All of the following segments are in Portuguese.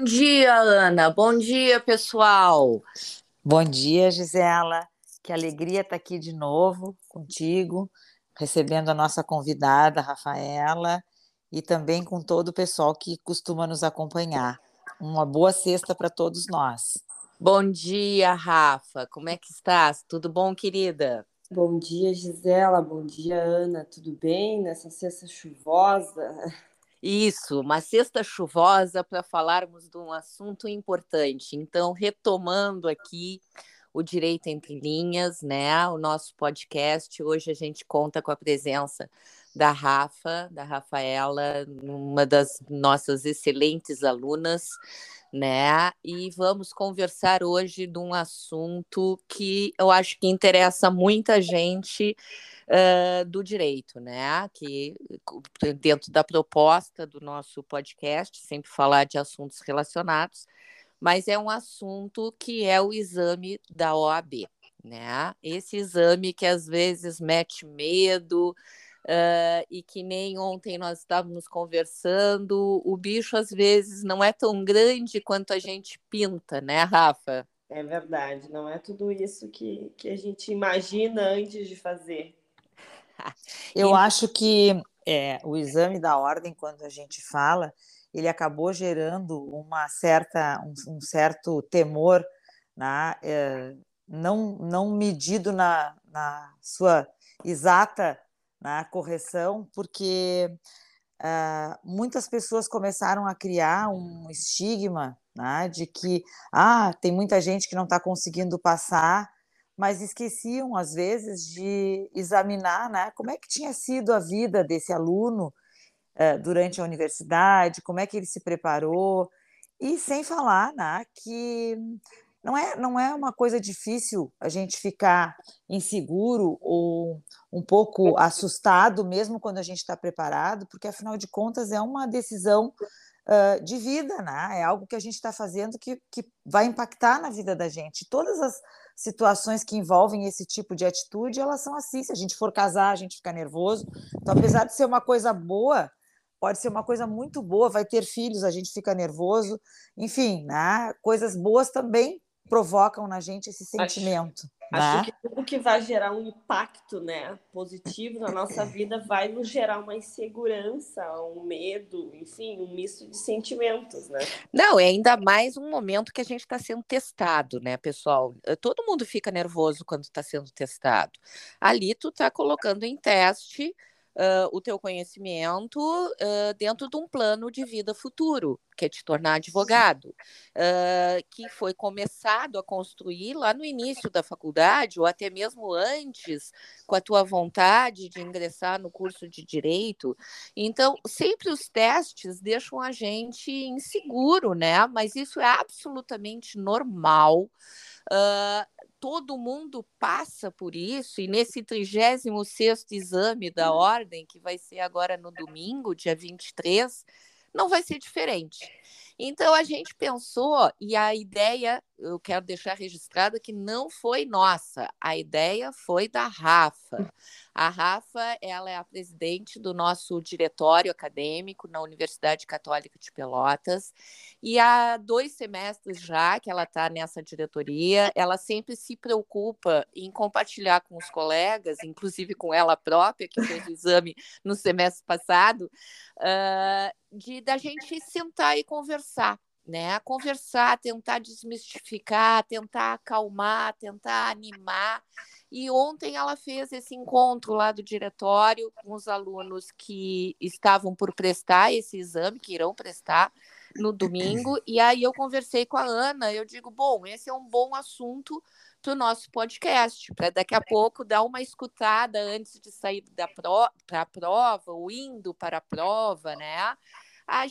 Bom dia, Ana. Bom dia, pessoal. Bom dia, Gisela. Que alegria estar aqui de novo contigo, recebendo a nossa convidada, Rafaela, e também com todo o pessoal que costuma nos acompanhar. Uma boa sexta para todos nós. Bom dia, Rafa. Como é que estás? Tudo bom, querida? Bom dia, Gisela. Bom dia, Ana. Tudo bem nessa sexta chuvosa? Isso, uma sexta chuvosa para falarmos de um assunto importante. Então, retomando aqui o Direito Entre Linhas, né? O nosso podcast. Hoje a gente conta com a presença da Rafa, da Rafaela, uma das nossas excelentes alunas, né? E vamos conversar hoje de um assunto que eu acho que interessa muita gente uh, do direito, né? Que dentro da proposta do nosso podcast, sempre falar de assuntos relacionados, mas é um assunto que é o exame da OAB, né? Esse exame que às vezes mete medo, Uh, e que nem ontem nós estávamos conversando, o bicho às vezes não é tão grande quanto a gente pinta, né, Rafa? É verdade, não é tudo isso que, que a gente imagina antes de fazer. Eu acho que é, o exame da ordem, quando a gente fala, ele acabou gerando uma certa, um, um certo temor, né? É, não, não medido na, na sua exata né, correção, porque uh, muitas pessoas começaram a criar um estigma né, de que ah, tem muita gente que não está conseguindo passar mas esqueciam, às vezes, de examinar né, como é que tinha sido a vida desse aluno eh, durante a universidade, como é que ele se preparou, e sem falar né, que não é, não é uma coisa difícil a gente ficar inseguro ou um pouco assustado, mesmo quando a gente está preparado, porque, afinal de contas, é uma decisão uh, de vida, né? É algo que a gente está fazendo que, que vai impactar na vida da gente. Todas as situações que envolvem esse tipo de atitude, elas são assim. Se a gente for casar, a gente fica nervoso. Então, apesar de ser uma coisa boa, pode ser uma coisa muito boa, vai ter filhos, a gente fica nervoso. Enfim, né? coisas boas também provocam na gente esse sentimento. Acho né? que tudo que vai gerar um impacto né, positivo na nossa vida vai nos gerar uma insegurança, um medo, enfim, um misto de sentimentos, né? Não, é ainda mais um momento que a gente está sendo testado, né, pessoal? Eh, todo mundo fica nervoso quando está sendo testado. Ali tu está colocando em teste uh, o teu conhecimento uh, dentro de um plano de vida futuro, que é te tornar advogado, uh, que foi começado a construir lá no início da faculdade, ou até mesmo antes, com a tua vontade de ingressar no curso de direito. Então, sempre os testes deixam a gente inseguro, né? Mas isso é absolutamente normal. Uh, todo mundo passa por isso, e nesse 36 exame da ordem, que vai ser agora no domingo, dia 23, não vai ser diferente. Então a gente pensou, e a ideia, eu quero deixar registrada que não foi nossa, a ideia foi da Rafa. A Rafa, ela é a presidente do nosso diretório acadêmico na Universidade Católica de Pelotas, e há dois semestres já que ela está nessa diretoria, ela sempre se preocupa em compartilhar com os colegas, inclusive com ela própria, que fez o exame no semestre passado, uh, de da gente sentar e conversar, né? Conversar, tentar desmistificar, tentar acalmar, tentar animar. E ontem ela fez esse encontro lá do diretório com os alunos que estavam por prestar esse exame, que irão prestar no domingo. E aí eu conversei com a Ana, eu digo, bom, esse é um bom assunto para o nosso podcast, para daqui a pouco dar uma escutada antes de sair da pro, para a prova, ou indo para a prova, né?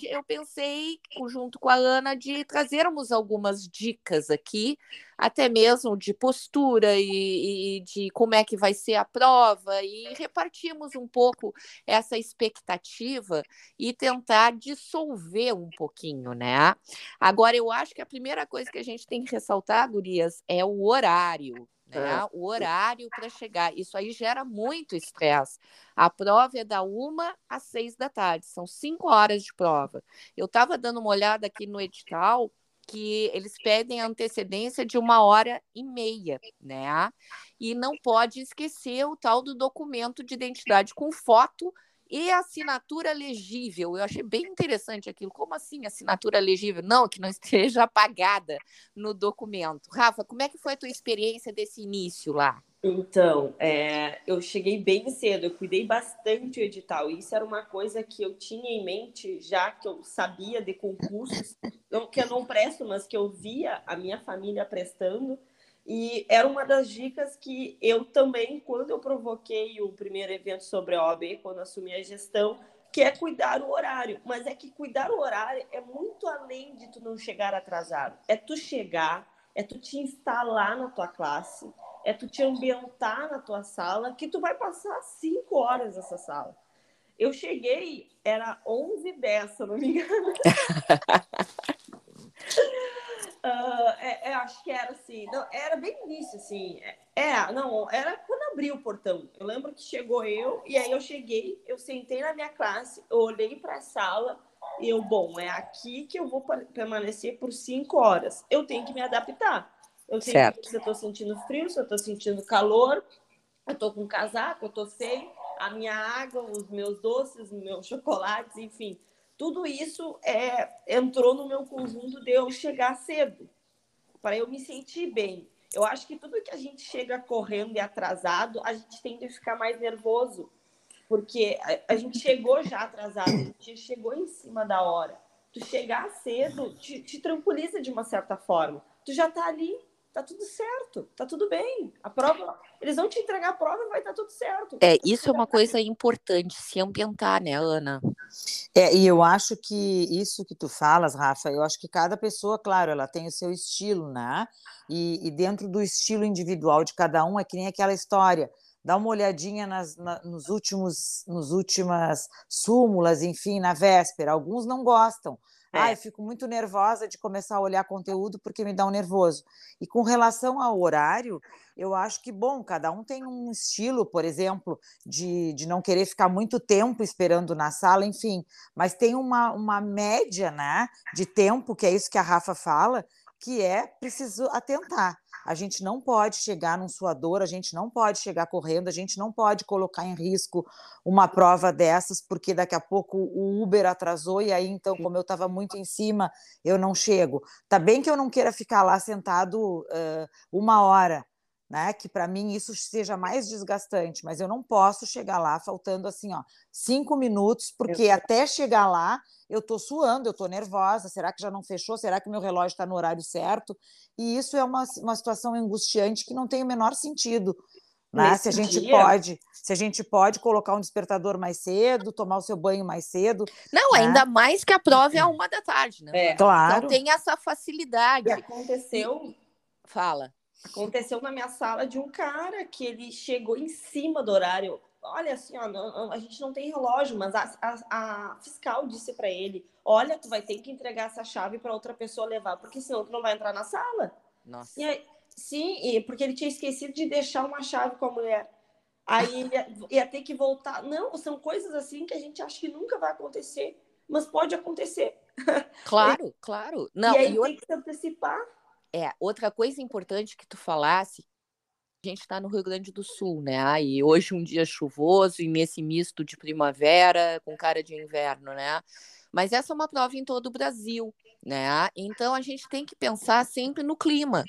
Eu pensei, junto com a Ana, de trazermos algumas dicas aqui, até mesmo de postura e, e, de como é que vai ser a prova, e repartirmos um pouco essa expectativa e tentar dissolver um pouquinho, né? Agora, eu acho que a primeira coisa que a gente tem que ressaltar, Gurias, é o horário né? É. O horário para chegar. Isso aí gera muito estresse. A prova é da uma às seis da tarde, são cinco horas de prova. Eu estava dando uma olhada aqui no edital que eles pedem antecedência de uma hora e meia, né? E não pode esquecer o tal do documento de identidade com foto e assinatura legível. Eu achei bem interessante aquilo. Como assim assinatura legível? Não, que não esteja apagada no documento. Rafa, como é que foi a tua experiência desse início lá? Então, é, eu cheguei bem cedo, eu cuidei bastante o edital. Isso era uma coisa que eu tinha em mente, já que eu sabia de concursos, não, que eu não presto, mas que eu via a minha família prestando. E era uma das dicas que eu também, quando eu provoquei o primeiro evento sobre a OAB, quando assumi a gestão, que é cuidar o horário. Mas é que cuidar o horário é muito além de tu não chegar atrasado. É tu chegar, é tu te instalar na tua classe, é tu te ambientar na tua sala, que tu vai passar cinco horas nessa sala. Eu cheguei, era 11 h 10, se não me engano. Uh, é, é, acho que era assim, não, era bem início, assim. É, é, não, era quando abriu o portão. Eu lembro que chegou eu, e aí eu cheguei, eu sentei na minha classe, eu olhei para a sala, e eu, bom, é aqui que eu vou permanecer por cinco horas. Eu tenho que me adaptar. Eu tenho certo. que, se eu estou sentindo frio, se eu estou sentindo calor, eu estou com casaco, eu estou sem a minha água, os meus doces, os meus chocolates, enfim tudo isso é, entrou no meu conjunto de eu chegar cedo, para eu me sentir bem. Eu acho que tudo que a gente chega correndo e atrasado, a gente tende a ficar mais nervoso, porque a, a gente chegou já atrasado, a gente chegou em cima da hora. Tu chegar cedo te, te tranquiliza de uma certa forma. Tu já está ali, tá tudo certo, tá tudo bem. A prova, eles vão te entregar a prova e vai estar tá tudo certo. É, isso é uma coisa importante, se ambientar, né, Ana? É, e eu acho que isso que tu falas, Rafa, eu acho que cada pessoa, claro, ela tem o seu estilo, né? E, e dentro do estilo individual de cada um é que nem aquela história dá uma olhadinha nas, na, nos últimos nos últimas súmulas, enfim, na véspera. Alguns não gostam, é. Ah, eu fico muito nervosa de começar a olhar conteúdo porque me dá um nervoso. E com relação ao horário, eu acho que, bom, cada um tem um estilo, por exemplo, de, de não querer ficar muito tempo esperando na sala, enfim, mas tem uma, uma média né, de tempo, que é isso que a Rafa fala, que é preciso atentar. A gente não pode chegar num suador, a gente não pode chegar correndo, a gente não pode colocar em risco uma prova dessas, porque daqui a pouco o Uber atrasou e aí então, como eu estava muito em cima, eu não chego. Tá bem que eu não queira ficar lá sentado uh, uma hora, né? Que para mim isso seja mais desgastante, mas eu não posso chegar lá faltando assim, ó, cinco minutos, porque até chegar lá eu estou suando, eu estou nervosa. Será que já não fechou? Será que meu relógio está no horário certo? E isso é uma, uma situação angustiante que não tem o menor sentido. Né? Se a gente dia... pode, se a gente pode colocar um despertador mais cedo, tomar o seu banho mais cedo. Não, né? ainda mais que a prova é a uma da tarde, né? É. Claro. Então tem essa facilidade. E aconteceu. Fala. Aconteceu na minha sala de um cara que ele chegou em cima do horário. Olha, assim, ó, a gente não tem relógio, mas a, a, a fiscal disse para ele: Olha, tu vai ter que entregar essa chave para outra pessoa levar, porque senão tu não vai entrar na sala. Nossa. E aí, sim, porque ele tinha esquecido de deixar uma chave com a mulher. Aí ele ia, ia ter que voltar. Não, são coisas assim que a gente acha que nunca vai acontecer, mas pode acontecer. Claro, claro. Não, e aí e tem que se antecipar. É, outra coisa importante que tu falasse, a gente está no Rio Grande do Sul, né? E hoje um dia chuvoso e nesse misto de primavera com cara de inverno, né? Mas essa é uma prova em todo o Brasil, né? Então a gente tem que pensar sempre no clima.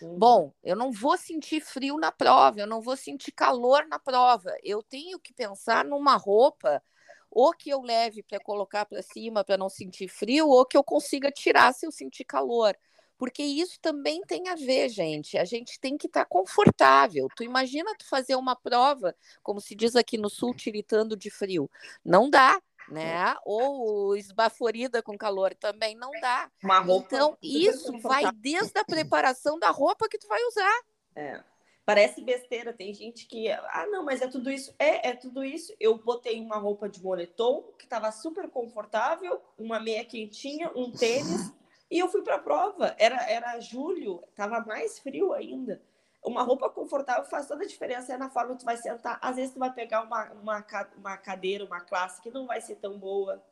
Uhum. Bom, eu não vou sentir frio na prova, eu não vou sentir calor na prova. Eu tenho que pensar numa roupa ou que eu leve para colocar para cima para não sentir frio, ou que eu consiga tirar se eu sentir calor porque isso também tem a ver, gente. A gente tem que estar tá confortável. Tu imagina tu fazer uma prova, como se diz aqui no sul, tiritando de frio. Não dá, né? Ou esbaforida com calor também não dá. Uma roupa então, isso vai desde a preparação da roupa que tu vai usar. É. Parece besteira, tem gente que, ah, não, mas é tudo isso. É, é tudo isso. Eu botei uma roupa de moletom que estava super confortável, uma meia quentinha, um tênis, e eu fui para a prova. Era, era julho, estava mais frio ainda. uma roupa confortável faz toda a diferença é na forma que tu vai sentar. Às vezes tu vai pegar uma, uma, uma cadeira, uma classe que não vai ser tão boa.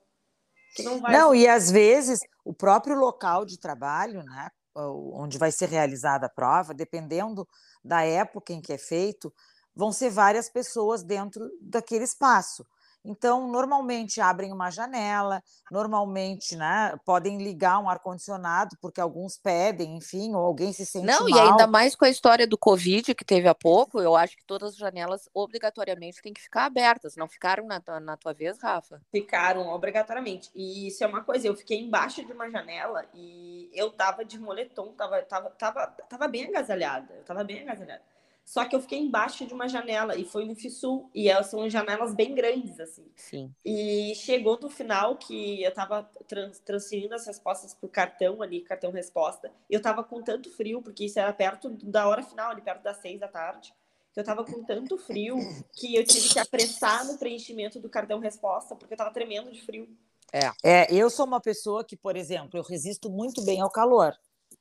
Que não, vai não ser... e às vezes o próprio local de trabalho, né, onde vai ser realizada a prova, dependendo da época em que é feito, vão ser várias pessoas dentro daquele espaço. Então, normalmente abrem uma janela, normalmente né, podem ligar um ar-condicionado, porque alguns pedem, enfim, ou alguém se sente Não, mal. e ainda mais com a história do Covid que teve há pouco, eu acho que todas as janelas obrigatoriamente têm que ficar abertas. Não ficaram na, na tua vez, Rafa? Ficaram, obrigatoriamente. E isso é uma coisa, eu fiquei embaixo de uma janela e eu tava de moletom, tava, tava, tava, tava bem agasalhada. Eu tava bem agasalhada. Só que eu fiquei embaixo de uma janela e foi no FISUL. E elas são janelas bem grandes, assim. Sim. E chegou no final que eu tava trans, transferindo as respostas pro cartão ali, cartão resposta. E eu tava com tanto frio, porque isso era perto da hora final, ali perto das seis da tarde. Que eu tava com tanto frio que eu tive que apressar no preenchimento do cartão resposta, porque eu tava tremendo de frio. É. é, eu sou uma pessoa que, por exemplo, eu resisto muito bem ao calor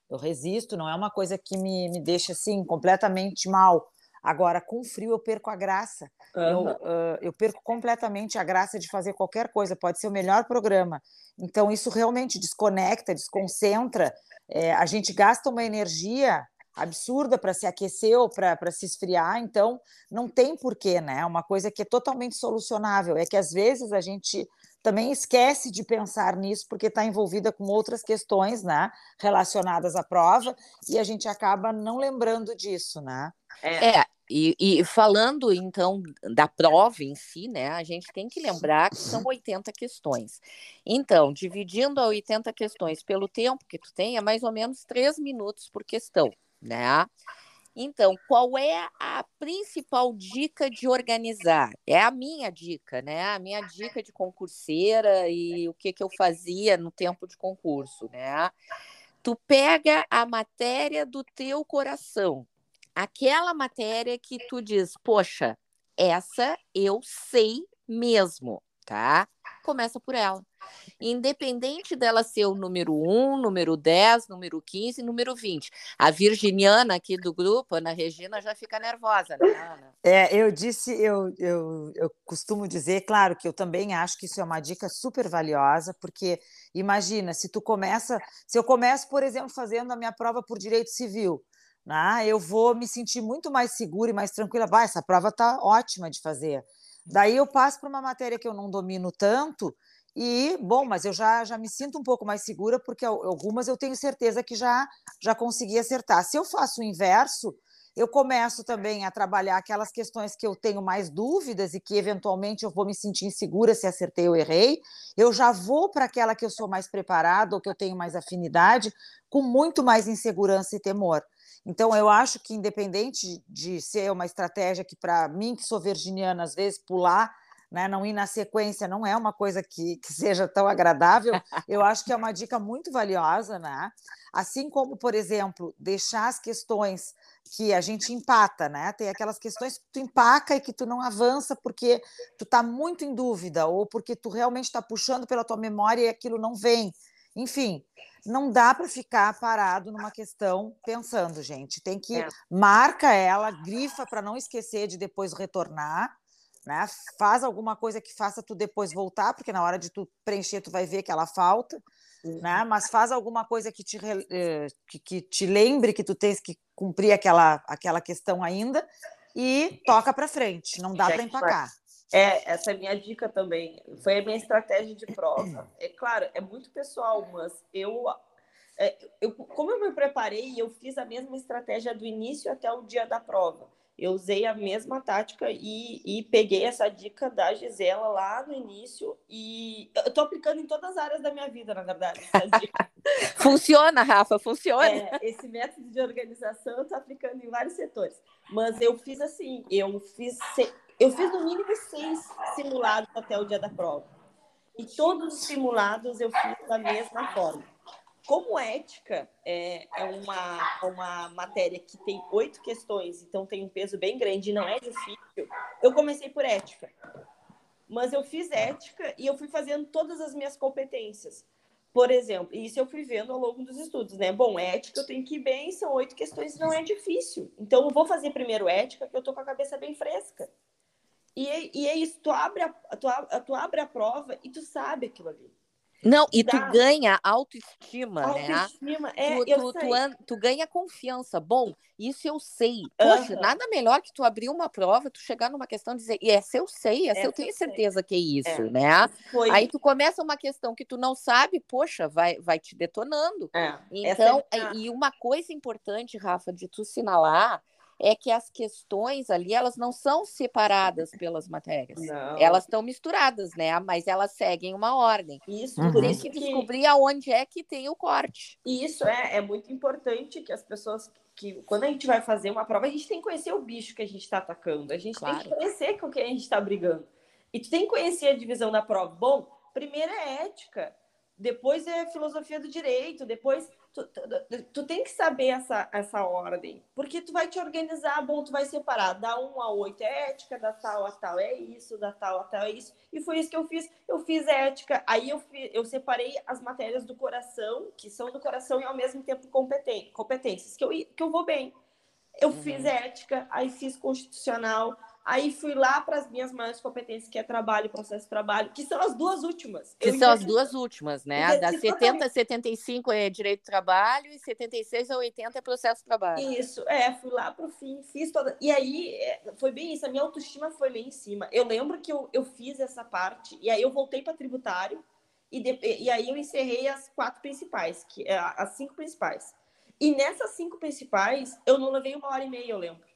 eu resisto, não é uma coisa que me, me deixa assim completamente mal. Agora, com frio, eu perco a graça. Uhum. Eu, uh, eu perco completamente a graça de fazer qualquer coisa. Pode ser o melhor programa. Então, isso realmente desconecta, desconcentra. É, a gente gasta uma energia absurda para se aquecer ou para se esfriar, então não tem porquê, né? É uma coisa que é totalmente solucionável. É que às vezes a gente também esquece de pensar nisso porque está envolvida com outras questões, né, relacionadas à prova e a gente acaba não lembrando disso, né? É, e, e, falando então da prova em si, né, a gente tem que lembrar que são 80 questões. Então, dividindo a 80 questões pelo tempo que tu tem, é mais ou menos 3 minutos por questão, né? Então, qual é a principal dica de organizar? É a minha dica, né? A minha dica de concurseira e o que, que eu fazia no tempo de concurso, né? Tu pega a matéria do teu coração, aquela matéria que tu diz, poxa, essa eu sei mesmo, tá? Começa por ela. Independente dela ser o número 1, número 10, número 15, número 20. A virginiana aqui do grupo, Ana Regina, já fica nervosa, né, Ana? É, eu disse, eu, eu, eu costumo dizer, claro, que eu também acho que isso é uma dica super valiosa, porque imagina, se tu começa, se eu começo, por exemplo, fazendo a minha prova por direito civil, né, eu vou me sentir muito mais segura e mais tranquila. Vai, essa prova está ótima de fazer. Daí eu passo para uma matéria que eu não domino tanto, e, bom, mas eu já, já me sinto um pouco mais segura, porque algumas eu tenho certeza que já, já consegui acertar. Se eu faço o inverso, eu começo também a trabalhar aquelas questões que eu tenho mais dúvidas e que eventualmente eu vou me sentir insegura se acertei ou errei. Eu já vou para aquela que eu sou mais preparada ou que eu tenho mais afinidade, com muito mais insegurança e temor. Então, eu acho que, independente de ser uma estratégia que, para mim, que sou virginiana, às vezes pular né, não ir na sequência não é uma coisa que, que seja tão agradável, eu acho que é uma dica muito valiosa, né? Assim como, por exemplo, deixar as questões que a gente empata, né? Tem aquelas questões que tu empaca e que tu não avança porque tu está muito em dúvida ou porque tu realmente está puxando pela tua memória e aquilo não vem. Enfim, não dá para ficar parado numa questão pensando, gente. Tem que é. marca ela, grifa para não esquecer de depois retornar né? Faz alguma coisa que faça tu depois voltar, porque na hora de tu preencher tu vai ver que ela falta, uhum. né? Mas faz alguma coisa que te, eh, que, que te lembre que tu tens que cumprir aquela, aquela questão ainda e toca para frente, não dá para empacar. É, essa é a minha dica também. Foi a minha estratégia de prova. É claro, é muito pessoal, mas eu, é, eu como eu me preparei, eu fiz a mesma estratégia do início até o dia da prova eu usei a mesma tática e, e peguei essa dica da Gisela lá no início e eu tô aplicando em todas as áreas da minha vida, na verdade. funciona, Rafa, funciona. É, esse método de organização eu tô aplicando em vários setores. Mas eu fiz assim, eu fiz, eu fiz no mínimo seis simulados até o dia da prova. E todos os simulados eu fiz da mesma forma. Como ética é, é uma, uma matéria que tem oito questões, então tem um peso bem grande e não é difícil, eu comecei por ética. Mas eu fiz ética e eu fui fazendo todas as minhas competências. Por exemplo, isso eu fui vendo ao longo dos estudos, né? Bom, ética eu tenho que ir bem, são oito questões, não é difícil. Então, eu vou fazer primeiro ética, que eu tô com a cabeça bem fresca. E, é, e é isso, tu abre a, tu, tu abre a prova e tu sabe aquilo ali. Não, e tu ganha autoestima, autoestima né? É, tu, tu, tu, tu, ganha confiança. Bom, isso eu sei. Poxa, uhum. nada melhor que tu abrir uma prova, tu chegar numa questão e dizer, e essa eu sei, essa, essa eu tenho eu certeza sei. que é isso, é. né? Foi. Aí tu começa uma questão que tu não sabe, poxa, vai, vai te detonando. É. Então, é... e uma coisa importante, Rafa, de tu sinalar é que as questões ali, elas não são separadas pelas matérias. Não. Elas estão misturadas, né? Mas elas seguem uma ordem. Isso, uhum. por isso que descobrir aonde é que tem o corte. Isso é, é muito importante que as pessoas que quando a gente vai fazer uma prova, a gente tem que conhecer o bicho que a gente está atacando. A gente claro. tem que conhecer com quem a gente está brigando. E tu tem que conhecer a divisão da prova. Bom, primeiro é ética, depois é filosofia do direito, depois Tu, tu, tu, tem que saber essa, essa ordem, porque tu vai te organizar, bom, tu vai separar, da 1 a 8 é ética, da tal a tal é isso, da tal a tal é isso, e foi isso que eu fiz, eu fiz ética, aí eu, fiz, eu separei as matérias do coração, que são do coração e ao mesmo tempo competências, que eu, que eu vou bem. Eu uhum. fiz ética, aí fiz constitucional, Aí fui lá para as minhas maiores competências, que é trabalho e processo de trabalho, que são as duas últimas. Que eu são as duas últimas, né? Da 70 a 75 é direito de trabalho e 76 a 80 é processo de trabalho. Isso, é, fui lá para o fim, fiz toda. E aí é, foi bem isso, a minha autoestima foi lá em cima. Eu lembro que eu, eu fiz essa parte, e aí eu voltei para tributário, e, de, e aí eu encerrei as quatro principais, que é, as cinco principais. E nessas cinco principais, eu não levei uma hora e meia, eu lembro.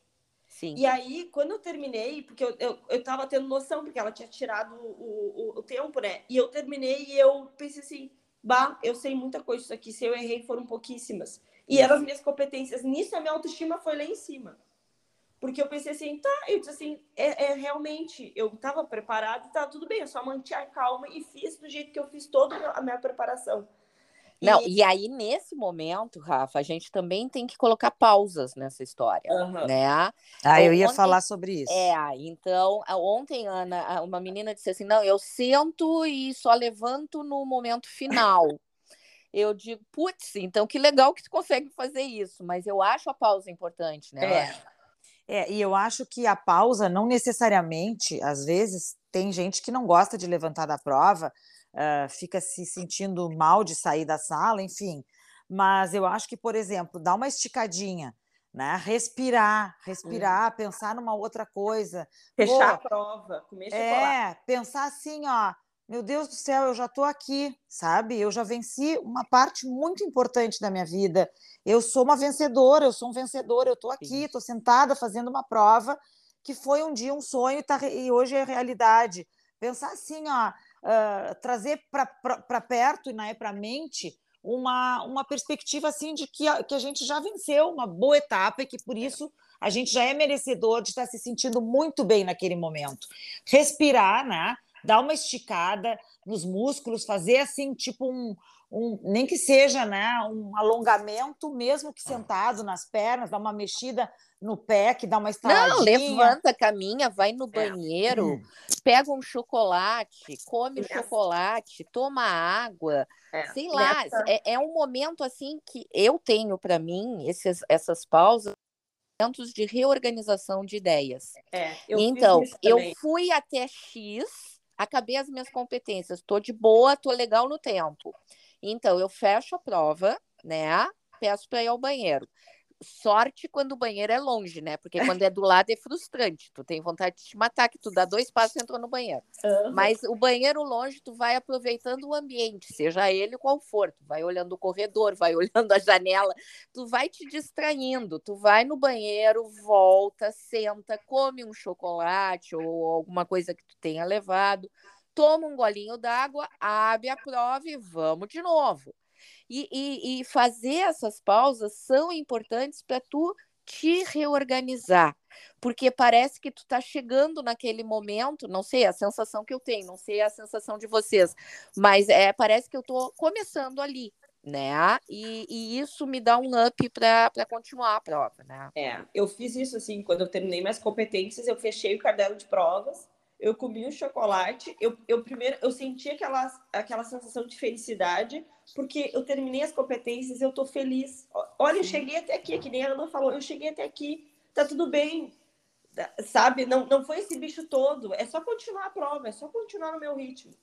Sim. E aí, quando eu terminei, porque eu, eu, eu tava tendo noção, porque ela tinha tirado o, o, o tempo, né? E eu terminei e eu pensei assim, bah, eu sei muita coisa disso aqui, se eu errei foram pouquíssimas. E eram as minhas competências. Nisso, a minha autoestima foi lá em cima. Porque eu pensei assim, tá, eu disse assim, é, é realmente, eu estava preparada, tá tudo bem, eu só mantive a calma e fiz do jeito que eu fiz toda a minha preparação. Não, e... e aí nesse momento, Rafa, a gente também tem que colocar pausas nessa história, uhum. né? Ah, eu ia ontem, falar sobre isso. É, então, ontem, Ana, uma menina disse assim, não, eu sento e só levanto no momento final. eu digo, putz, então que legal que tu consegue fazer isso, mas eu acho a pausa importante, né? É. é, e eu acho que a pausa não necessariamente, às vezes, tem gente que não gosta de levantar da prova, uh, fica se sentindo mal de sair da sala, enfim. Mas eu acho que, por exemplo, dar uma esticadinha, né? Respirar, respirar, hum. pensar numa outra coisa. Fechar Pô, a prova, comer chocolate. É, pensar assim, ó, meu Deus do céu, eu já estou aqui, sabe? Eu já venci uma parte muito importante da minha vida. Eu sou uma vencedora, eu sou um vencedor, eu estou aqui, estou sentada fazendo uma prova que foi um dia um sonho e, tá, e hoje é realidade. Pensar assim, ó, uh, trazer para perto e né, para a mente uma, uma perspectiva assim de que a, que a gente já venceu uma boa etapa e que por isso a gente já é merecedor de estar se sentindo muito bem naquele momento. Respirar, né? Dar uma esticada nos músculos, fazer assim, tipo um, um, nem que seja né, um alongamento, mesmo que sentado nas pernas, dar uma mexida no pé, que dá uma estaladinha. Não, levanta, caminha, vai no é. banheiro, é. pega um chocolate, come o chocolate, toma água, é. sei lá. É, é, um momento assim que eu tenho para mim esses, essas pausas momentos de reorganização de ideias. É, eu então, eu fui até X, acabei as minhas competências, estou de boa, estou legal no tempo. Então, eu fecho a prova, né? Peço para ir ao banheiro. Sorte quando o banheiro é longe, né? Porque quando é do lado é frustrante. Tu tem vontade de te matar, que tu dá dois passos e entrou no banheiro. Uhum. Mas o banheiro longe, tu vai aproveitando o ambiente, seja ele qual for. Tu vai olhando o corredor, vai olhando a janela, tu vai te distraindo. Tu vai no banheiro, volta, senta, come um chocolate ou alguma coisa que tu tenha levado toma um golinho d'água, abre a prova e vamos de novo. E, e, e fazer essas pausas são importantes para tu te reorganizar, porque parece que tu tá chegando naquele momento, não sei a sensação que eu tenho, não sei a sensação de vocês, mas é parece que eu tô começando ali, né? E, e isso me dá um up para continuar a prova, né? É, eu fiz isso assim, quando eu terminei minhas competências, eu fechei o caderno de provas eu comi um chocolate, eu, eu primeiro eu senti aquela, aquela sensação de felicidade, porque eu terminei as competências, eu tô feliz. Olha, eu cheguei até aqui, que nem a Ana falou, eu cheguei até aqui, tá tudo bem, sabe? Não, não foi esse bicho todo, é só continuar a prova, é só continuar no meu ritmo.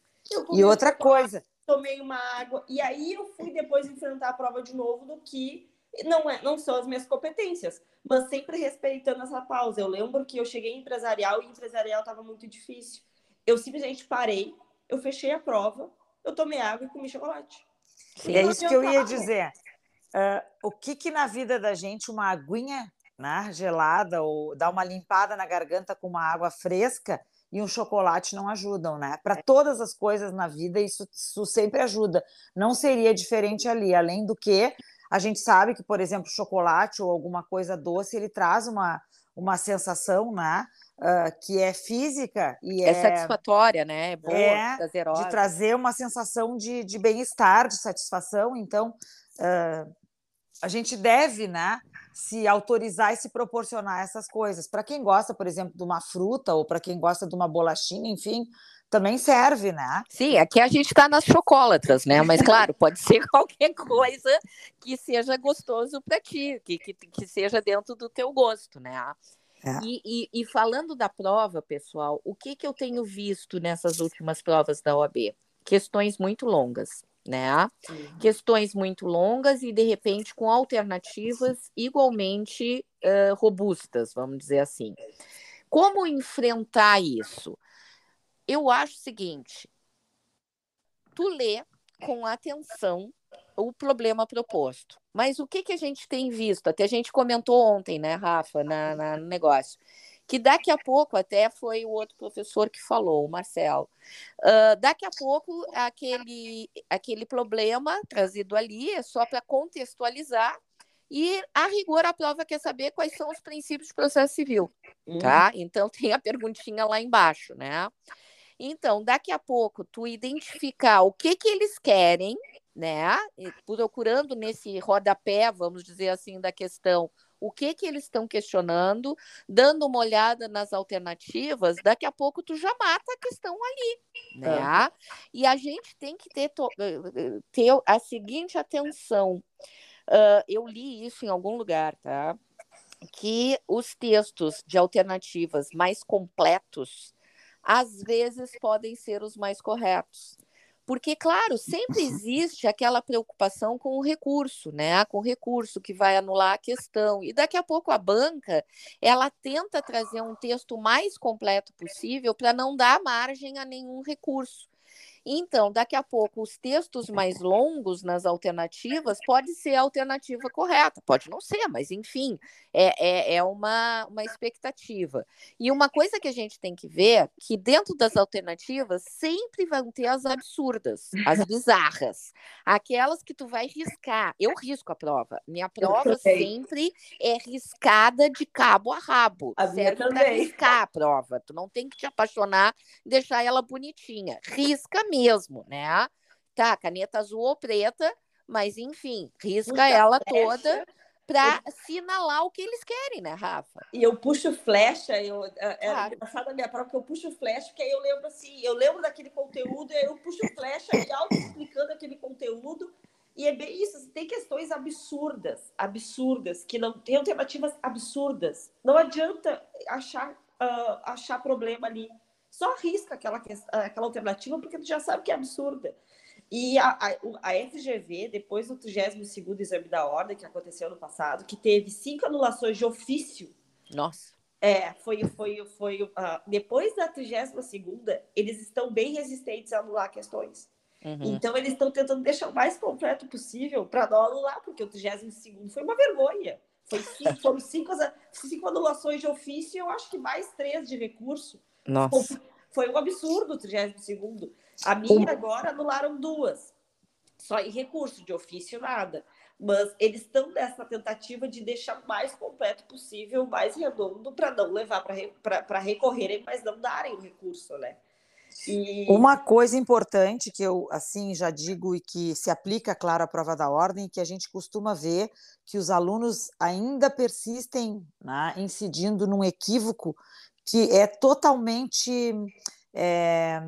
E outra coisa, tomei uma água, e aí eu fui depois enfrentar a prova de novo do que não, é, não são as minhas competências, mas sempre respeitando essa pausa. Eu lembro que eu cheguei em empresarial e empresarial estava muito difícil. Eu simplesmente parei, eu fechei a prova, eu tomei água e comi chocolate. Sim, é isso que eu ia dizer. Uh, o que que na vida da gente uma aguinha né, gelada ou dar uma limpada na garganta com uma água fresca e um chocolate não ajudam, né? Para todas as coisas na vida, isso, isso sempre ajuda. Não seria diferente ali, além do que a gente sabe que, por exemplo, chocolate ou alguma coisa doce, ele traz uma, uma sensação, né? Uh, que é física e é, é satisfatória, né? É boa, é prazerosa. De trazer uma sensação de, de bem-estar, de satisfação. Então, uh, a gente deve, né? Se autorizar e se proporcionar essas coisas. Para quem gosta, por exemplo, de uma fruta ou para quem gosta de uma bolachinha, enfim, também serve, né? Sim, aqui a gente está nas chocólatras, né? Mas claro, pode ser qualquer coisa que seja gostoso para ti, que, que, que seja dentro do teu gosto, né? É. E, e, e, falando da prova, pessoal, o que, que eu tenho visto nessas últimas provas da OAB? Questões muito longas, né? Sim. Questões muito longas e, de repente, com alternativas igualmente uh, robustas, vamos dizer assim. Como enfrentar isso? Eu acho o seguinte: tu lê com atenção o problema proposto. Mas o que, que a gente tem visto? Até a gente comentou ontem, né, Rafa, na, na, no negócio. Que daqui a pouco, até foi o outro professor que falou, o Marcelo. Uh, daqui a pouco, aquele, aquele problema trazido ali é só para contextualizar e, a rigor, a prova quer saber quais são os princípios do processo civil, tá? Uhum. Então, tem a perguntinha lá embaixo, né? Então, daqui a pouco, tu identificar o que que eles querem, né? Procurando nesse rodapé, vamos dizer assim, da questão, o que que eles estão questionando, dando uma olhada nas alternativas, daqui a pouco tu já mata a questão ali, né? É. E a gente tem que ter, eh, eh, ter a seguinte atenção. Uh, eu li isso em algum lugar, tá? Que os textos de alternativas mais completos, às vezes podem ser os mais corretos. Porque, claro, sempre existe aquela preocupação com o recurso, né? Com o recurso que vai anular a questão. E daqui a pouco a banca, ela tenta trazer um texto mais completo possível para não dar margem a nenhum recurso. Então, daqui a pouco, os textos mais longos nas alternativas pode ser a alternativa correta, pode não ser, mas enfim, é, é, é uma, uma expectativa. E uma coisa que a gente tem que ver que dentro das alternativas sempre vão ter as absurdas, as bizarras, aquelas que tu vai riscar. Eu risco a prova. Minha prova sempre é riscada de cabo a rabo. A serve para riscar a prova. Tu não tem que te apaixonar e deixar ela bonitinha. Risca mesmo, né? Tá, caneta azul ou preta, mas enfim, risca Puxa ela toda para assinalar o que eles querem, né, Rafa? E eu puxo flecha, eu, é, claro. engraçado a minha prova que eu puxo flecha, porque aí eu lembro assim, eu lembro daquele conteúdo, e aí eu puxo flecha e auto explicando aquele conteúdo, e é bem isso, assim, tem questões absurdas, absurdas, que não tem alternativas absurdas. Não adianta achar, uh, achar problema ali só arrisca aquela, aquela alternativa porque tu já sabe que é absurda. E a, a, a FGV, depois do 32 exame da ordem, que aconteceu no passado, que teve cinco anulações de ofício. Nossa. É, foi, foi, foi. Uh, depois da 32, eles estão bem resistentes a anular questões. Uhum. Então, eles estão tentando deixar o mais completo possível para não anular, porque o 32 foi uma vergonha. Foi cinco, foram cinco, cinco anulações de ofício, eu acho que mais três de recurso. Nossa. Foi um absurdo o 32 A minha agora anularam duas. Só em recurso, de ofício, nada. Mas eles estão nessa tentativa de deixar o mais completo possível, mais redondo, para não levar para recorrerem, mas não darem o recurso, né? E... Uma coisa importante que eu assim já digo e que se aplica, claro, à prova da ordem, que a gente costuma ver que os alunos ainda persistem né, incidindo num equívoco que é totalmente é,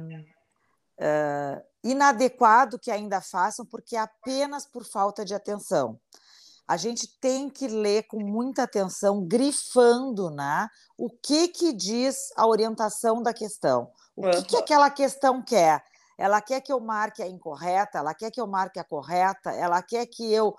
é, inadequado que ainda façam, porque é apenas por falta de atenção. A gente tem que ler com muita atenção, grifando né, o que, que diz a orientação da questão. O que, que aquela questão quer? Ela quer que eu marque a incorreta, ela quer que eu marque a correta, ela quer que eu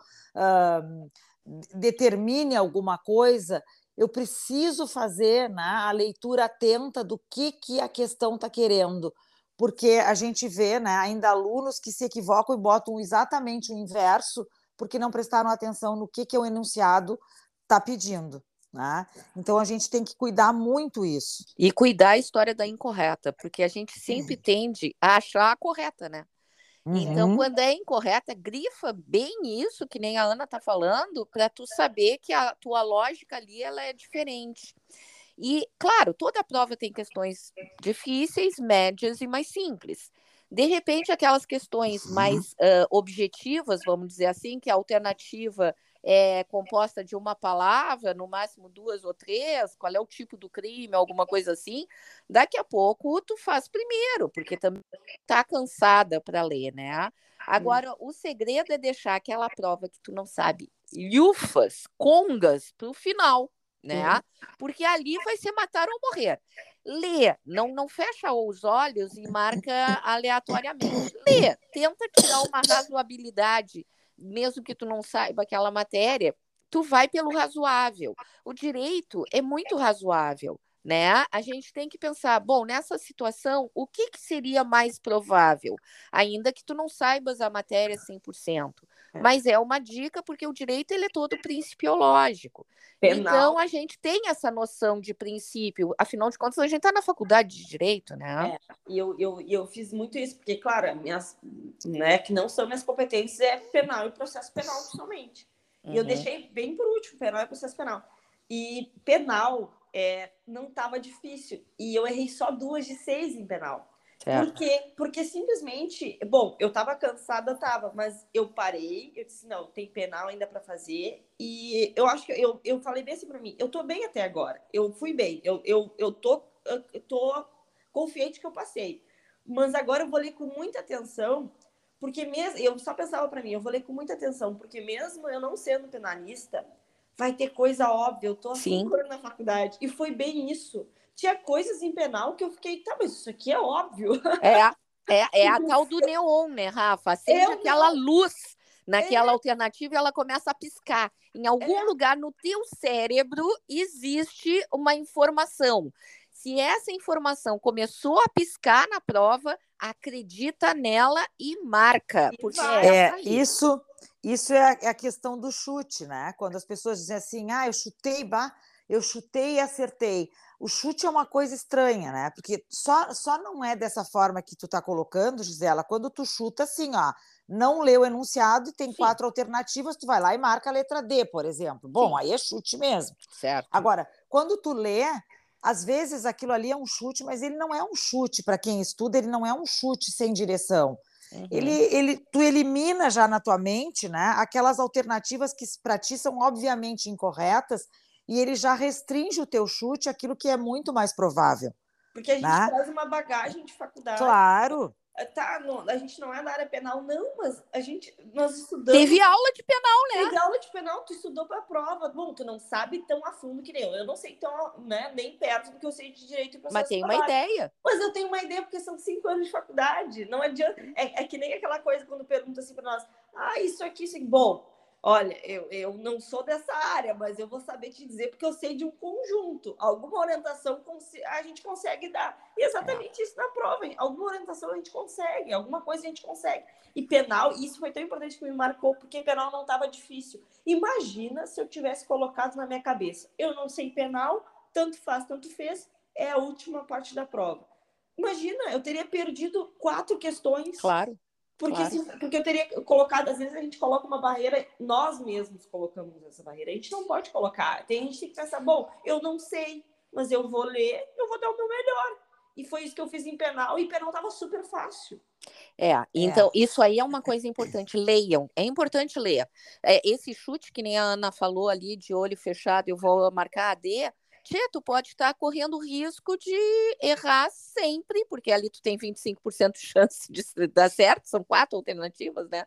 determine alguma coisa. Eu preciso fazer né, a leitura atenta do que, que a questão está querendo, porque a gente vê né, ainda alunos que se equivocam e botam exatamente o inverso, porque não prestaram atenção no que, que o enunciado está pedindo. Né? Então a gente tem que cuidar muito isso. E cuidar a história da incorreta, porque a gente sempre tende a achar a correta, né? Então, uhum. Então, quando é incorreta, grifa bem isso, que nem a Ana está falando, para tu saber que a tua lógica ali ela é diferente. E, claro, toda prova tem questões difíceis, médias e mais simples. De repente, aquelas questões mais uh, objetivas, vamos dizer assim, que a alternativa é composta de uma palavra, no máximo duas ou três, qual é o tipo do crime, alguma coisa assim, daqui a pouco tu faz primeiro, porque também tá cansada para ler, né? Agora, o segredo é deixar aquela prova que tu não sabe, lufas, congas, para o final, né? Porque ali vai ser matar ou morrer. Lê, não, não fecha os olhos e marca aleatoriamente. Lê, tenta tirar uma razoabilidade mesmo que tu não saiba aquela matéria, tu vai pelo razoável. O direito é muito razoável, né? A gente tem que pensar, bom, nessa situação, o que, que seria mais provável? Ainda que tu não saibas a matéria 100%. É. Mas é uma dica porque o direito ele é todo principiológico. Penal. Então a gente tem essa noção de princípio. Afinal de contas, a gente está na faculdade de direito, né? É, e eu, eu, eu fiz muito isso, porque, claro, minhas, né, que não são minhas competências é penal e processo penal somente. Uhum. E eu uhum. deixei bem por último, penal e processo penal. E penal é, não estava difícil. E eu errei só duas de seis em penal. Certo. Porque, porque simplesmente, bom, eu tava cansada, tava, mas eu parei, eu disse, não, tem penal ainda para fazer. E eu acho que eu, eu falei bem assim para mim, eu tô bem até agora. Eu fui bem, eu, eu, eu, tô, eu tô confiante que eu passei. Mas agora eu vou ler com muita atenção, porque mesmo, eu só pensava para mim, eu vou ler com muita atenção, porque mesmo eu não sendo penalista, vai ter coisa óbvia, eu tô assim na faculdade. E foi bem isso tinha coisas em penal que eu fiquei, tá, mas isso aqui é óbvio. É, é, é a tal do neon, né, Rafa? Acende eu aquela não... luz naquela é. alternativa ela começa a piscar. Em algum é. lugar no teu cérebro existe uma informação. Se essa informação começou a piscar na prova, acredita nela e marca. Porque é, isso, isso é a questão do chute, né? Quando as pessoas dizem assim, ah, eu chutei, bah, eu chutei e acertei o chute é uma coisa estranha, né? Porque só, só não é dessa forma que tu tá colocando, Gisela, quando tu chuta assim, ó, não lê o enunciado e tem Sim. quatro alternativas, tu vai lá e marca a letra D, por exemplo. Bom, Sim. aí é chute mesmo. Certo. Agora, quando tu lê, às vezes aquilo ali é um chute, mas ele não é um chute para quem estuda, ele não é um chute sem direção. Uhum. Ele, ele, tu elimina já na tua mente, né, aquelas alternativas que para ti são obviamente incorretas e ele já restringe o teu chute aquilo que é muito mais provável. Porque a gente né? traz uma bagagem de faculdade. Claro. É, tá, não, a gente não é da área penal, não, mas a gente, nós estudamos. Teve aula de penal, né? Teve aula de penal, tu estudou para prova. Bom, tu não sabe tão a fundo que nem eu. Eu não sei tão, né, nem perto do que eu sei de direito e processo Mas tem uma ideia. Mas eu tenho uma ideia, porque são cinco anos de faculdade. Não adianta. É, é que nem aquela coisa quando pergunta assim para nós: ah, isso aqui, isso aqui. Bom, Olha, eu, eu não sou dessa área, mas eu vou saber te dizer porque eu sei de um conjunto. Alguma orientação a gente consegue dar. E exatamente isso na prova. Hein? Alguma orientação a gente consegue, alguma coisa a gente consegue. E penal, isso foi tão importante que me marcou, porque penal não estava difícil. Imagina se eu tivesse colocado na minha cabeça: eu não sei penal, tanto faz, tanto fez, é a última parte da prova. Imagina, eu teria perdido quatro questões. Claro. Porque, claro. se, porque eu teria colocado, às vezes a gente coloca uma barreira, nós mesmos colocamos essa barreira. A gente não pode colocar. Tem gente que tem que pensar, bom, eu não sei, mas eu vou ler, eu vou dar o meu melhor. E foi isso que eu fiz em penal, e penal estava super fácil. É, é, então é. isso aí é uma coisa importante. Leiam, é importante ler. É, esse chute que nem a Ana falou ali, de olho fechado, eu vou marcar a D, Tia, tu pode estar correndo risco de errar sempre, porque ali tu tem 25% de chance de dar certo, são quatro alternativas, né?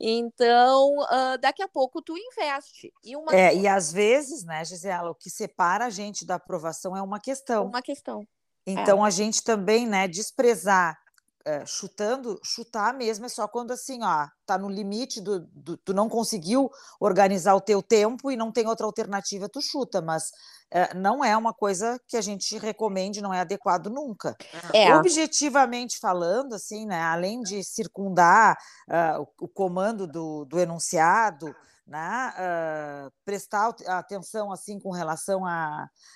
Então, uh, daqui a pouco tu investe. E, uma... é, e às vezes, né, Gisela, o que separa a gente da aprovação é uma questão. Uma questão. Então, é. a gente também, né, desprezar é, chutando, chutar mesmo é só quando assim, ó, tá no limite do, do, tu não conseguiu organizar o teu tempo e não tem outra alternativa, tu chuta, mas é, não é uma coisa que a gente recomende, não é adequado nunca. É. Objetivamente falando, assim, né, além de circundar uh, o, o, comando do, do enunciado, né, uh, prestar atenção assim com relação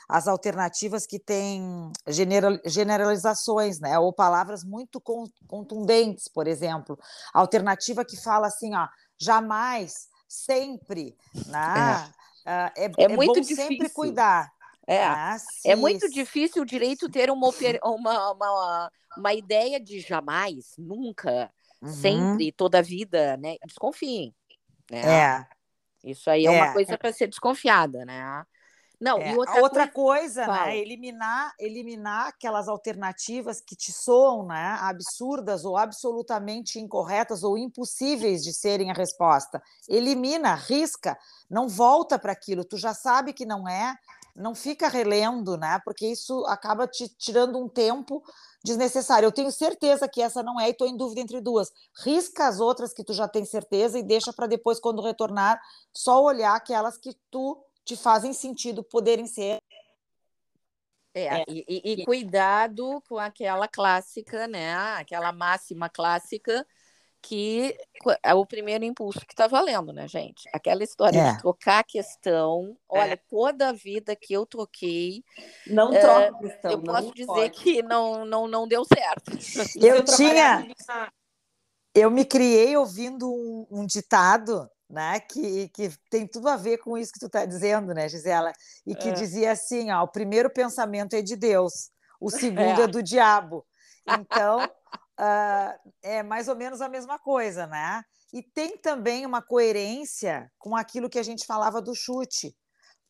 às alternativas que têm general, generalizações, né, ou palavras muito contundentes, por exemplo, alternativa que fala assim, ó, jamais, sempre, né, é, uh, é, é, muito bom difícil. sempre cuidar. É, ah, é muito difícil o direito ter uma, uma, uma, uma ideia de jamais, nunca, uhum. sempre, toda a vida, né? Desconfiem. Né? É. Isso aí é, é uma coisa é. para ser desconfiada, né? Não, é. outra, outra coisa, coisa né? Eliminar, eliminar aquelas alternativas que te soam né, absurdas ou absolutamente incorretas ou impossíveis de serem a resposta. Elimina, risca, não volta para aquilo. Tu já sabe que não é, não fica relendo, né? Porque isso acaba te tirando um tempo desnecessário. Eu tenho certeza que essa não é e estou em dúvida entre duas. Risca as outras que tu já tem certeza e deixa para depois, quando retornar, só olhar aquelas que tu te fazem sentido poderem ser. É, é. E, e, e cuidado com aquela clássica, né? Aquela máxima clássica que é o primeiro impulso que está valendo, né, gente? Aquela história é. de trocar a questão. Olha, é. toda a vida que eu troquei. Não é, troca questão. Eu posso dizer pode. que não, não, não deu certo. Eu, eu tinha. Eu me criei ouvindo um, um, ditado. Né, que, que tem tudo a ver com isso que tu está dizendo, né, Gisela? E que é. dizia assim: ó, o primeiro pensamento é de Deus, o segundo é, é do diabo. Então, uh, é mais ou menos a mesma coisa, né? E tem também uma coerência com aquilo que a gente falava do chute,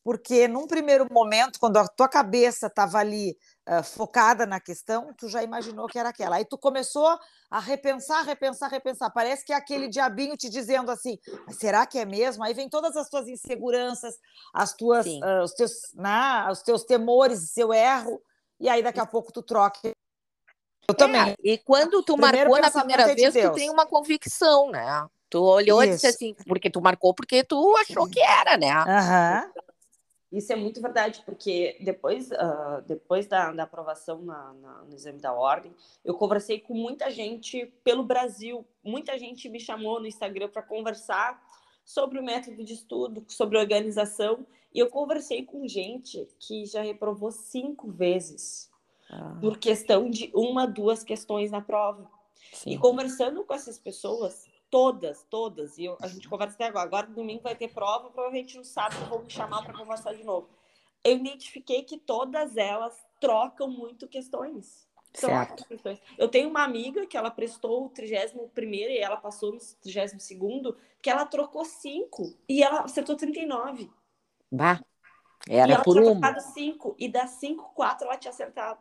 porque num primeiro momento, quando a tua cabeça estava ali uh, focada na questão, tu já imaginou que era aquela. Aí tu começou a repensar, repensar, repensar. Parece que é aquele diabinho te dizendo assim: será que é mesmo? Aí vem todas as tuas inseguranças, as tuas, uh, os, teus, né, os teus temores, seu erro, e aí daqui a pouco tu troca eu também. É, e quando tu Primeiro marcou na primeira é vez, de tu tem uma convicção, né? Tu olhou Isso. e disse assim, porque tu marcou porque tu achou que era, né? Uhum. Isso é muito verdade, porque depois, uh, depois da, da aprovação na, na, no exame da ordem, eu conversei com muita gente pelo Brasil. Muita gente me chamou no Instagram para conversar sobre o método de estudo, sobre organização. E eu conversei com gente que já reprovou cinco vezes ah. por questão de uma, duas questões na prova. Sim. E conversando com essas pessoas, todas, todas, e eu, a gente conversa até agora, agora domingo vai ter prova, provavelmente no sábado vou me chamar para conversar de novo. Eu identifiquei que todas elas trocam muito questões. Trocam questões. Eu tenho uma amiga que ela prestou o 31 e ela passou no 32 que ela trocou cinco e ela acertou 39. Bah, era e ela por tinha uma. cinco e das cinco, quatro ela tinha acertado.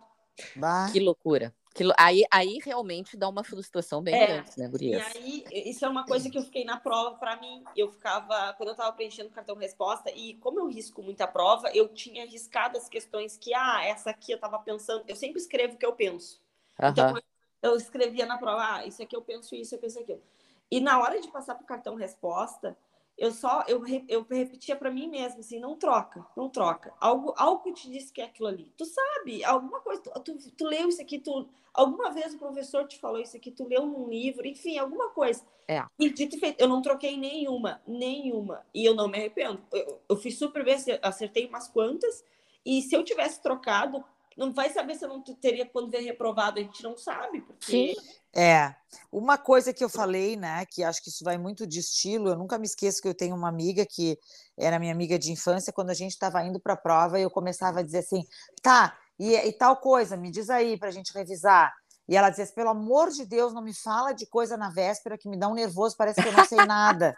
Bah. Que loucura. Que, aí, aí realmente dá uma frustração bem é, grande, né, Gurias? E aí, isso é uma coisa que eu fiquei na prova para mim. Eu ficava, quando eu tava preenchendo o cartão resposta, e como eu risco muita prova, eu tinha riscado as questões que, ah, essa aqui eu tava pensando. Eu sempre escrevo o que eu penso. Uh -huh. Então, eu escrevia na prova, ah, isso aqui eu penso isso, eu penso aquilo. E na hora de passar pro cartão resposta, eu só eu, eu repetia para mim mesmo assim, não troca, não troca. Algo algo te disse que é aquilo ali. Tu sabe, alguma coisa, tu, tu, tu, leu isso aqui, tu alguma vez o professor te falou isso aqui, tu leu num livro, enfim, alguma coisa. É. E dito feito, eu não troquei nenhuma, nenhuma, e eu não me arrependo. Eu, eu fiz super bem, acertei umas quantas, e se eu tivesse trocado, não vai saber se eu não teria quando ver reprovado, a gente não sabe, porque... Sim. É, uma coisa que eu falei, né, que acho que isso vai muito de estilo, eu nunca me esqueço que eu tenho uma amiga que era minha amiga de infância, quando a gente estava indo para a prova, eu começava a dizer assim, tá, e, e, tal coisa, me diz aí para a gente revisar. E ela dizia: pelo amor de Deus, não me fala de coisa na véspera que me dá um nervoso, parece que eu não sei nada.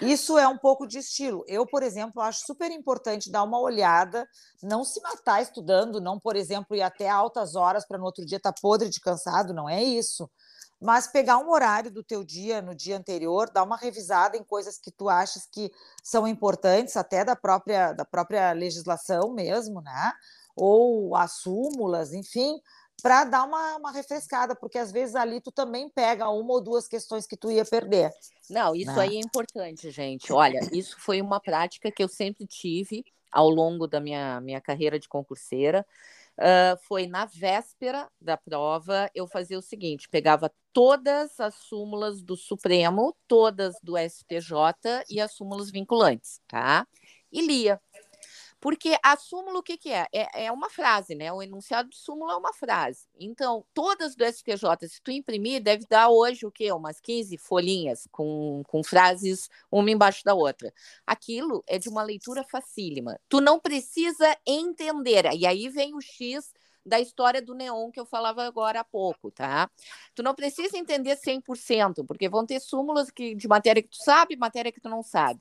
Isso é um pouco de estilo. Eu, por exemplo, acho super importante dar uma olhada, não se matar estudando, não, por exemplo, ir até altas horas para no outro dia estar tá podre de cansado, não é isso. Mas pegar um horário do teu dia no dia anterior, dar uma revisada em coisas que tu achas que são importantes, até da própria da própria legislação mesmo, né? Ou as súmulas, enfim, para dar uma, uma refrescada, porque às vezes ali tu também pega uma ou duas questões que tu ia perder. Não, isso né? aí é importante, gente. Olha, isso foi uma prática que eu sempre tive ao longo da minha, minha carreira de concurseira. Uh, foi na véspera da prova, eu fazia o seguinte: pegava todas as súmulas do Supremo, todas do STJ e as súmulas vinculantes, tá? E lia. Porque a súmula, o que, que é? é? é? uma frase, né? O enunciado de súmula é uma frase. Então, todas do STJ, se tu imprimir, deve dar hoje o quê? Umas 15 folhinhas com, com frases uma embaixo da outra. Aquilo é de uma leitura facílima. Tu não precisa entender. E aí vem o X da história do neon que eu falava agora há pouco, tá? Tu não precisa entender 100%, porque vão ter súmulas que, de matéria que tu sabe, matéria que tu não sabe.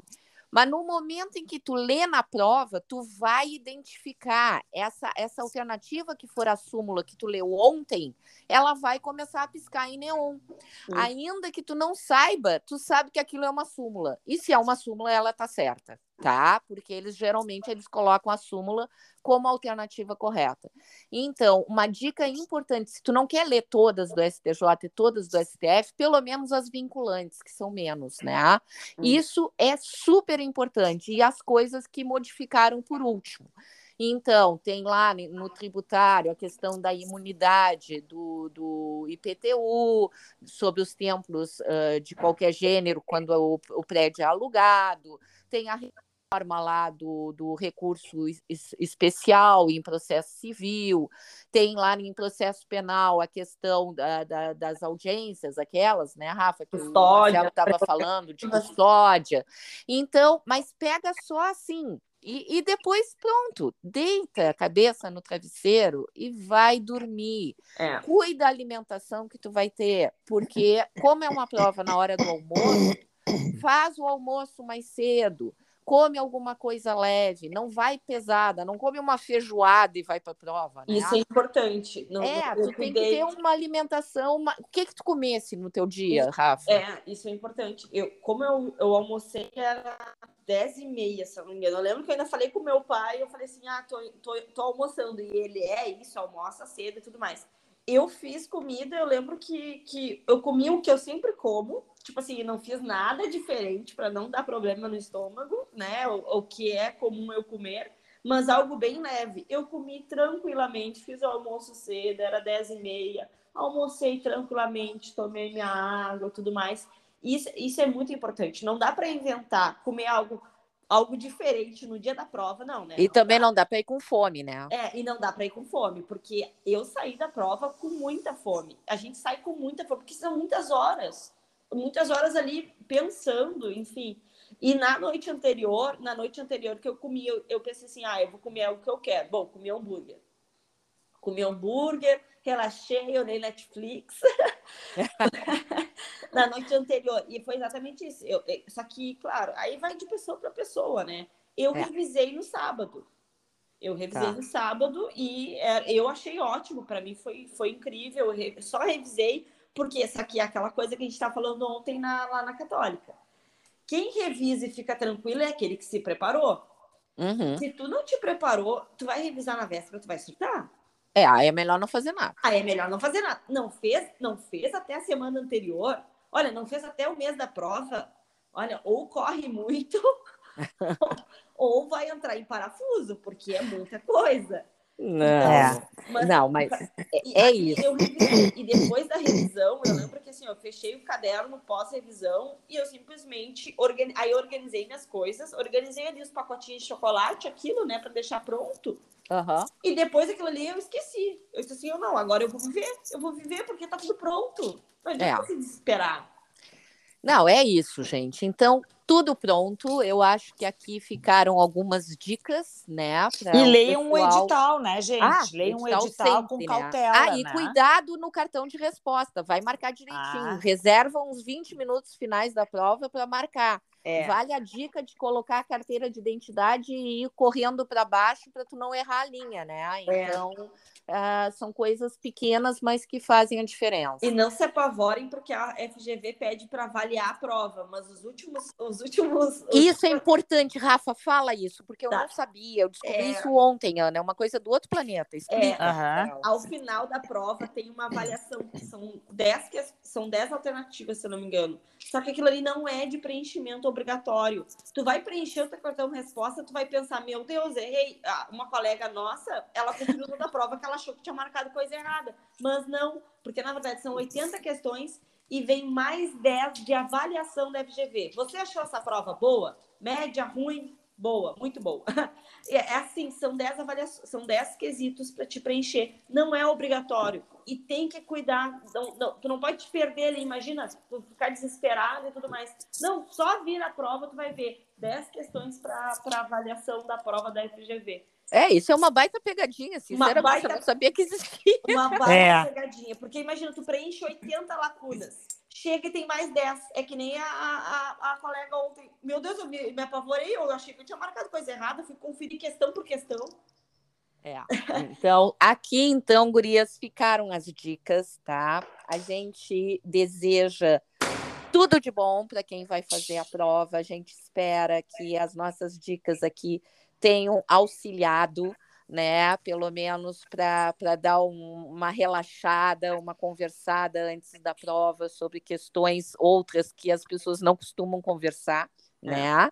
Mas no momento em que tu lê na prova, tu vai identificar essa, essa alternativa que for a súmula que tu leu ontem, ela vai começar a piscar em neon. Ainda que tu não saiba, tu sabe que aquilo é uma súmula. E se é uma súmula, ela tá certa tá? Porque eles geralmente eles colocam a súmula como alternativa correta. Então, uma dica importante, se tu não quer ler todas do STJ e todas do STF, pelo menos as vinculantes, que são menos, né? Hum. Isso é super importante e as coisas que modificaram por último. Então, tem lá no tributário a questão da imunidade do, do IPTU, sobre os templos uh, de qualquer gênero, quando o, o prédio é alugado, tem a forma lá do, do recurso especial em processo civil, tem lá em processo penal a questão da, da, das audiências, aquelas, né, Rafa, que custódia. o estava falando de custódia. Então, mas pega só assim, e, e, depois, pronto, deita a cabeça no travesseiro e vai dormir. É. Cuida da alimentação que tu vai ter, porque como é uma prova na hora do almoço, faz o almoço mais cedo come alguma coisa leve, não vai pesada, não come uma feijoada e vai para a prova. Né? Isso é importante. Não, é, tu tem que ter uma alimentação. Uma... O que que tu comesse no teu dia, Rafa? É, isso é importante. Eu, como eu, eu almocei, era 10 e meia, se eu não me engano. Eu lembro que eu ainda falei com meu pai, eu falei assim, ah, tô, tô, tô almoçando. E ele, é isso, almoça cedo e tudo mais. Eu fiz comida, eu lembro que, que eu comi o que eu sempre como, tipo assim, não fiz nada diferente para não dar problema no estômago, né? O, o, que é comum eu comer, mas algo bem leve. Eu comi tranquilamente, fiz o almoço cedo, era 10 e meia, almocei tranquilamente, tomei minha água tudo mais. Isso, isso é muito importante. Não dá para inventar, comer algo algo diferente no dia da prova, não, né? E não também dá. não dá para ir com fome, né? É, e não dá para ir com fome, porque eu saí da prova com muita fome. A gente sai com muita fome, porque são muitas horas muitas horas ali pensando, enfim. E na noite anterior, na noite anterior que eu comi, eu, eu pensei assim, ah, eu vou comer o que eu quero. Bom, comi hambúrguer. Comi hambúrguer, relaxei, olhei Netflix. na noite anterior. E foi exatamente isso. Eu, eu, só que, claro, aí vai de pessoa para pessoa, né? Eu é. revisei no sábado. Eu revisei tá. no sábado e é, eu achei ótimo. Para mim foi, foi incrível. Eu só revisei porque essa aqui é aquela coisa que a gente estava falando ontem na, lá na Católica. Quem revisa e fica tranquilo é aquele que se preparou. Uhum. Se tu não te preparou, tu vai revisar na véspera, tu vai surtar. É, aí é melhor não fazer nada. Aí é melhor não fazer nada. Não fez, não fez até a semana anterior. Olha, não fez até o mês da prova. Olha, ou corre muito, ou vai entrar em parafuso, porque é muita coisa. Não, é. mas, não, mas é, é isso. e depois da revisão, eu lembro que assim, eu fechei o caderno pós-revisão e eu simplesmente organi aí organizei minhas coisas, organizei ali os pacotinhos de chocolate, aquilo, né, para deixar pronto. Uhum. E depois aquilo ali eu esqueci. Eu disse assim, eu não, agora eu vou viver, eu vou viver porque tá tudo pronto. Não adianta é. se desesperar. Não, é isso, gente. Então, tudo pronto. Eu acho que aqui ficaram algumas dicas, né? E leiam pessoal... um edital, né, gente? Ah, leiam um edital sempre, com né? cautela. Ah, e né? cuidado no cartão de resposta. Vai marcar direitinho. Ah. Reserva uns 20 minutos finais da prova para marcar. É. Vale a dica de colocar a carteira de identidade e ir correndo para baixo para tu não errar a linha, né? É. Então, é. uh, são coisas pequenas, mas que fazem a diferença. E não se apavorem porque a FGV pede para avaliar a prova, mas os últimos, os últimos. Os... Isso é importante, Rafa. Fala isso, porque eu tá. não sabia. Eu descobri é. isso ontem, Ana. É uma coisa do outro planeta. Explica. É. Uhum. Ao final da prova tem uma avaliação que são 10 que são 10 alternativas, se eu não me engano. Só que aquilo ali não é de preenchimento obrigatório. Tu vai preencher o teu cartão resposta, tu vai pensar, meu Deus, errei. Ah, uma colega nossa, ela continuou toda a prova que ela achou que tinha marcado coisa errada. Mas não, porque na verdade são 80 questões e vem mais 10 de avaliação da FGV. Você achou essa prova boa? Média, ruim? Boa, muito boa. É assim, são 10 avaliações, são 10 quesitos para te preencher. Não é obrigatório. E tem que cuidar. Não, não, tu não pode te perder ali, imagina, tu ficar desesperado e tudo mais. Não, só vir a prova, tu vai ver 10 questões para avaliação da prova da FGV. É, isso é uma baita pegadinha, sinceramente, baita, eu não sabia que existia. Uma baita é. pegadinha, porque imagina, tu preenche 80 lacunas chega e tem mais 10. É que nem a, a, a colega ontem. Meu Deus, eu me, me apavorei, eu achei que eu tinha marcado coisa errada, fui conferir questão por questão. É. Então, aqui então, gurias, ficaram as dicas, tá? A gente deseja tudo de bom para quem vai fazer a prova. A gente espera que as nossas dicas aqui tenham auxiliado né? Pelo menos para dar um, uma relaxada, uma conversada antes da prova sobre questões outras que as pessoas não costumam conversar. É. né?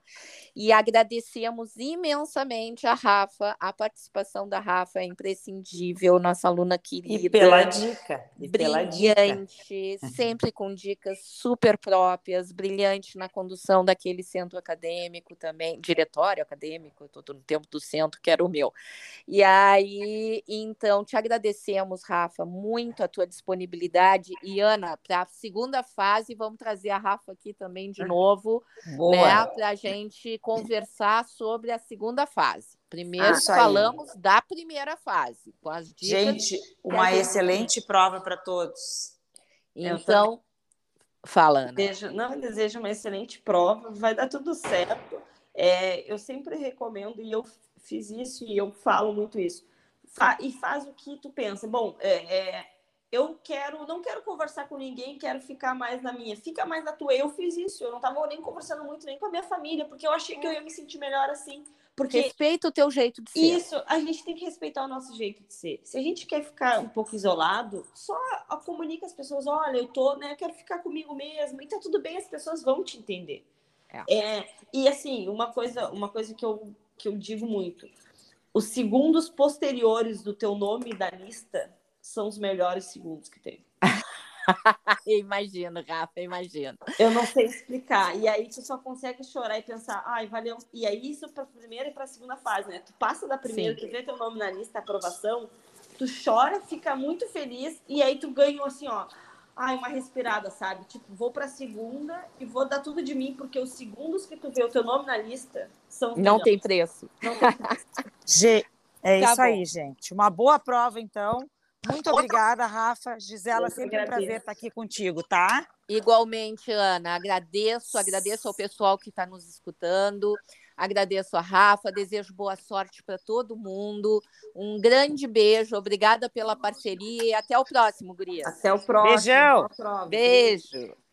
E agradecemos imensamente a Rafa, a participação da Rafa é imprescindível, nossa aluna querida. E pela dica. E brilhante, dica. sempre com dicas super próprias, brilhante na condução daquele centro acadêmico também, diretório acadêmico, estou no tempo do centro, que era o meu. E aí, então, te agradecemos, Rafa, muito a tua disponibilidade. E, Ana, para a segunda fase, vamos trazer a Rafa aqui também de novo. Boa. Né? Para a gente conversar sobre a segunda fase. Primeiro ah, falamos aí. da primeira fase, com as dicas. Gente, uma gente... excelente prova para todos. Então, falando. Desejo, não, desejo uma excelente prova, vai dar tudo certo. É, eu sempre recomendo, e eu fiz isso e eu falo muito isso. Fa e faz o que tu pensa. Bom, é, é eu quero, não quero conversar com ninguém, quero ficar mais na minha. Fica mais na tua. Eu fiz isso. Eu não estava nem conversando muito nem com a minha família, porque eu achei que eu ia me sentir melhor assim. Porque respeita o teu jeito de ser. Isso, a gente tem que respeitar o nosso jeito de ser. Se a gente quer ficar um pouco isolado, só comunica as pessoas, olha, eu tô, né, eu quero ficar comigo mesmo. E tá tudo bem, as pessoas vão te entender. É. É, e assim, uma coisa, uma coisa que eu, que eu digo muito, os segundos posteriores do teu nome da lista são os melhores segundos que tem. imagino, Rafa, imagino. Eu não sei explicar. E aí tu só consegue chorar e pensar, ai, valeu. E aí isso para a primeira e para a segunda fase, né? Tu passa da primeira, Sim. tu vê teu nome na lista, aprovação, tu chora, fica muito feliz e aí tu ganha assim, ó, ai, uma respirada, sabe? Tipo, vou para a segunda e vou dar tudo de mim porque os segundos que tu vê o teu nome na lista são Não tem preço. Não tem preço. é tá isso bom. aí, gente. Uma boa prova então. Muito obrigada, Rafa. Gisela, sempre um prazer estar aqui contigo, tá? Igualmente, Ana. Agradeço, agradeço ao pessoal que está nos escutando. Agradeço a Rafa, desejo boa sorte para todo mundo. Um grande beijo, obrigada pela parceria e até o próximo, Gurias. Até o próximo. Beijão. Beijo.